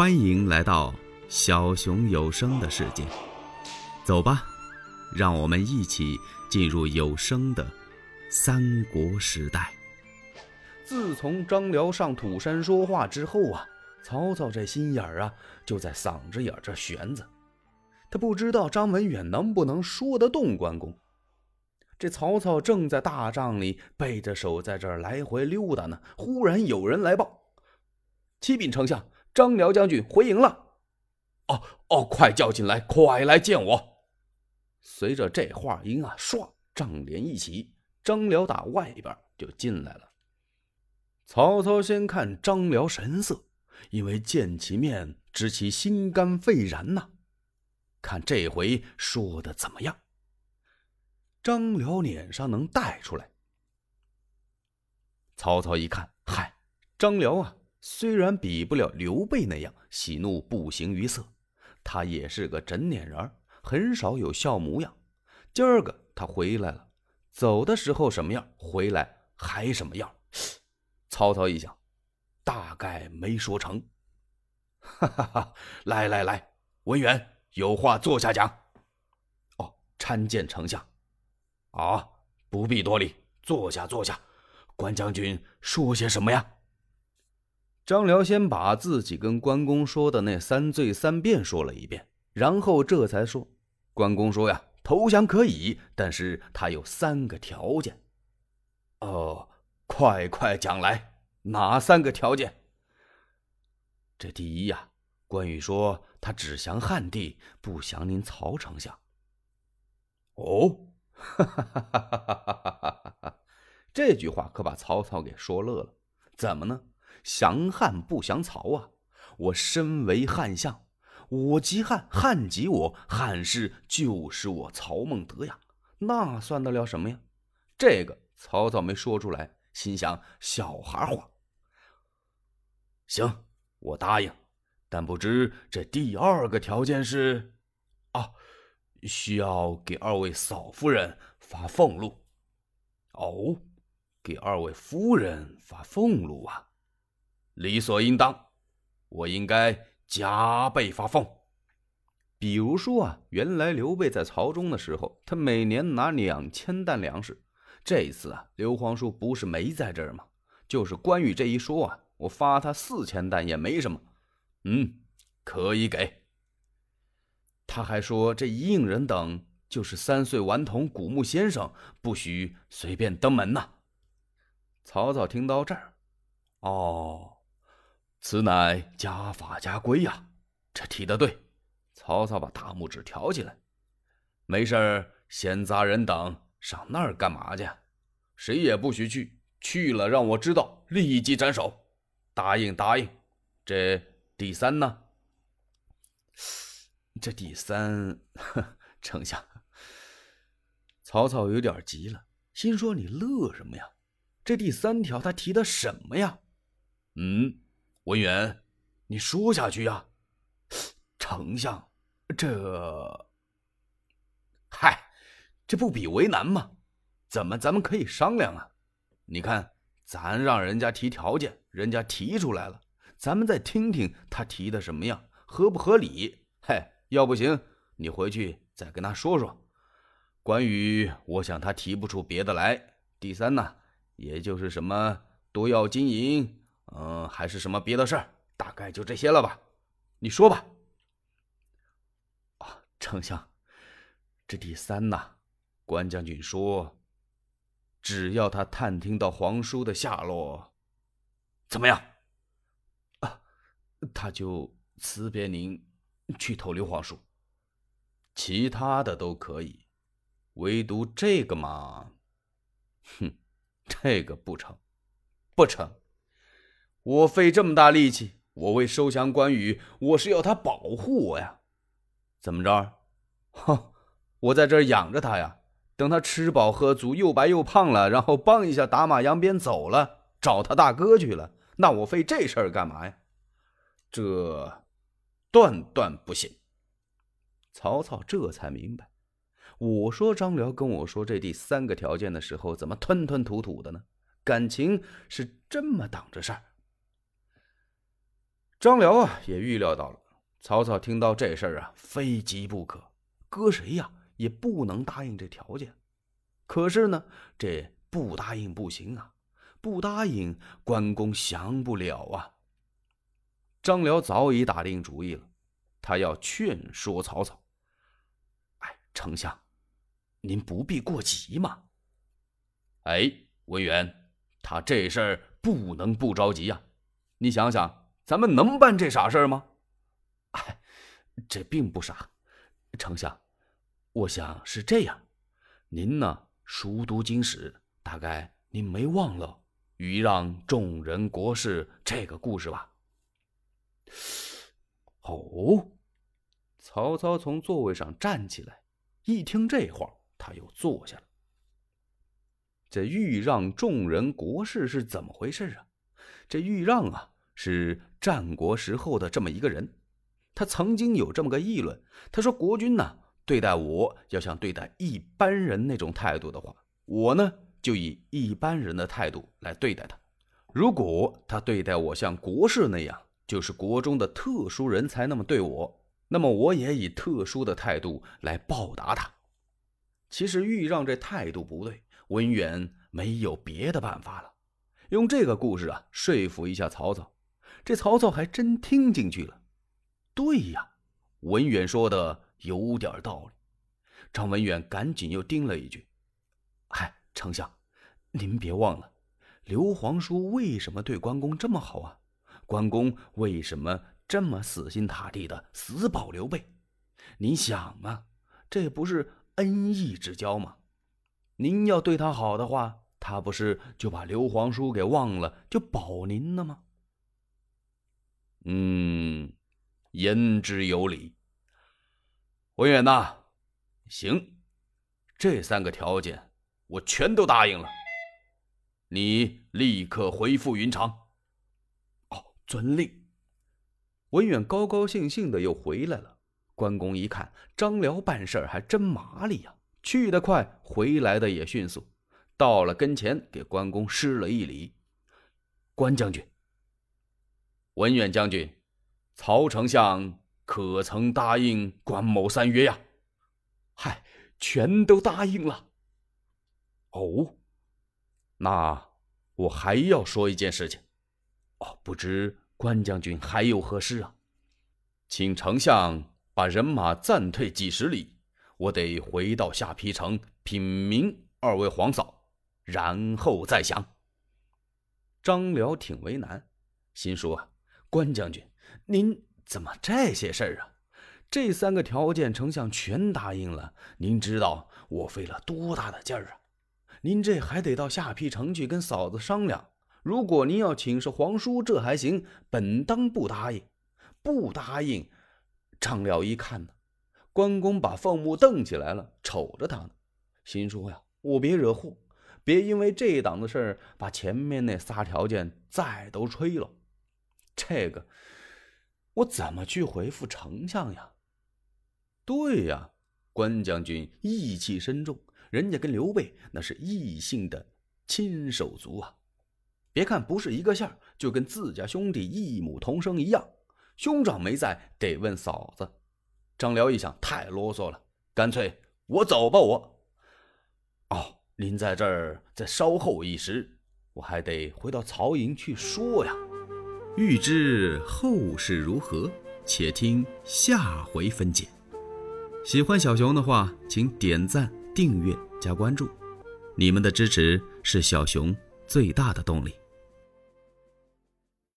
欢迎来到小熊有声的世界，走吧，让我们一起进入有声的三国时代。自从张辽上土山说话之后啊，曹操这心眼儿啊就在嗓子眼这悬着，他不知道张文远能不能说得动关公。这曹操正在大帐里背着手在这儿来回溜达呢，忽然有人来报：“启禀丞相。”张辽将军回营了，哦哦，快叫进来，快来见我。随着这话音啊，唰，帐帘一起，张辽打外边就进来了。曹操先看张辽神色，因为见其面，知其心肝肺然呐。看这回说的怎么样？张辽脸上能带出来。曹操一看，嗨，张辽啊！虽然比不了刘备那样喜怒不形于色，他也是个整脸人，很少有笑模样。今儿个他回来了，走的时候什么样，回来还什么样。曹操一想，大概没说成。哈哈哈！来来来，文远有话坐下讲。哦，参见丞相。啊，不必多礼，坐下坐下。关将军说些什么呀？张辽先把自己跟关公说的那三罪三变说了一遍，然后这才说：“关公说呀，投降可以，但是他有三个条件。”哦，快快讲来，哪三个条件？这第一呀，关羽说他只降汉帝，不降您曹丞相。哦，哈哈哈哈哈哈！这句话可把曹操给说乐了。怎么呢？降汉不降曹啊！我身为汉相，我即汉，汉即我，汉室就是我曹孟德呀，那算得了什么呀？这个曹操没说出来，心想小孩话。行，我答应，但不知这第二个条件是？啊，需要给二位嫂夫人发俸禄。哦，给二位夫人发俸禄啊！理所应当，我应该加倍发俸。比如说啊，原来刘备在曹中的时候，他每年拿两千担粮食。这一次啊，刘皇叔不是没在这儿吗？就是关羽这一说啊，我发他四千担也没什么。嗯，可以给。他还说这一应人等就是三岁顽童古木先生，不许随便登门呐。曹操听到这儿，哦。此乃家法家规呀，这提的对。曹操把大拇指挑起来，没事，闲杂人等上那儿干嘛去？谁也不许去，去了让我知道，立即斩首。答应答应。这第三呢？这第三，丞相。曹操有点急了，心说你乐什么呀？这第三条他提的什么呀？嗯。文远，你说下去呀，丞相，这，嗨，这不比为难吗？怎么咱们可以商量啊？你看，咱让人家提条件，人家提出来了，咱们再听听他提的什么样，合不合理？嗨，要不行，你回去再跟他说说。关羽，我想他提不出别的来。第三呢，也就是什么多要金银。嗯，还是什么别的事儿？大概就这些了吧。你说吧。啊，丞相，这第三呐，关将军说，只要他探听到皇叔的下落，怎么样？啊，他就辞别您，去投刘皇叔。其他的都可以，唯独这个嘛，哼，这个不成，不成。我费这么大力气，我为收降关羽，我是要他保护我呀。怎么着？哼，我在这养着他呀，等他吃饱喝足，又白又胖了，然后帮一下打马扬鞭走了，找他大哥去了。那我费这事儿干嘛呀？这断断不行。曹操这才明白，我说张辽跟我说这第三个条件的时候，怎么吞吞吐吐的呢？感情是这么挡着事儿。张辽啊，也预料到了。曹操听到这事儿啊，非急不可，搁谁呀也不能答应这条件。可是呢，这不答应不行啊，不答应关公降不了啊。张辽早已打定主意了，他要劝说曹操：“哎，丞相，您不必过急嘛。哎，文远，他这事儿不能不着急呀。你想想。”咱们能办这傻事吗？哎，这并不傻，丞相，我想是这样。您呢，熟读经史，大概您没忘了“豫让众人国事”这个故事吧？哦，曹操从座位上站起来，一听这话，他又坐下了。这“豫让众人国事”是怎么回事啊？这“豫让”啊。是战国时候的这么一个人，他曾经有这么个议论，他说：“国君呢，对待我要像对待一般人那种态度的话，我呢就以一般人的态度来对待他；如果他对待我像国士那样，就是国中的特殊人才那么对我，那么我也以特殊的态度来报答他。”其实豫让这态度不对，文远没有别的办法了，用这个故事啊说服一下曹操。这曹操还真听进去了。对呀，文远说的有点道理。张文远赶紧又叮了一句：“嗨，丞相，您别忘了，刘皇叔为什么对关公这么好啊？关公为什么这么死心塌地的死保刘备？您想啊，这不是恩义之交吗？您要对他好的话，他不是就把刘皇叔给忘了，就保您了吗？”嗯，言之有理。文远呐，行，这三个条件我全都答应了。你立刻回复云长。哦，遵令。文远高高兴兴的又回来了。关公一看张辽办事还真麻利呀，去得快，回来的也迅速。到了跟前，给关公施了一礼。关将军。文远将军，曹丞相可曾答应关某三约呀？嗨，全都答应了。哦，那我还要说一件事情。哦，不知关将军还有何事啊？请丞相把人马暂退几十里，我得回到下邳城品明二位皇嫂，然后再降。张辽挺为难，心说啊。关将军，您怎么这些事儿啊？这三个条件，丞相全答应了。您知道我费了多大的劲儿啊？您这还得到下邳城去跟嫂子商量。如果您要请示皇叔，这还行，本当不答应。不答应，张辽一看呢，关公把凤目瞪起来了，瞅着他呢，心说呀：我别惹祸，别因为这档子事儿把前面那仨条件再都吹了。这个，我怎么去回复丞相呀？对呀，关将军义气深重，人家跟刘备那是异姓的亲手足啊。别看不是一个姓就跟自家兄弟异母同生一样。兄长没在，得问嫂子。张辽一想，太啰嗦了，干脆我走吧。我，哦，您在这儿再稍候一时，我还得回到曹营去说呀。欲知后事如何，且听下回分解。喜欢小熊的话，请点赞、订阅、加关注，你们的支持是小熊最大的动力。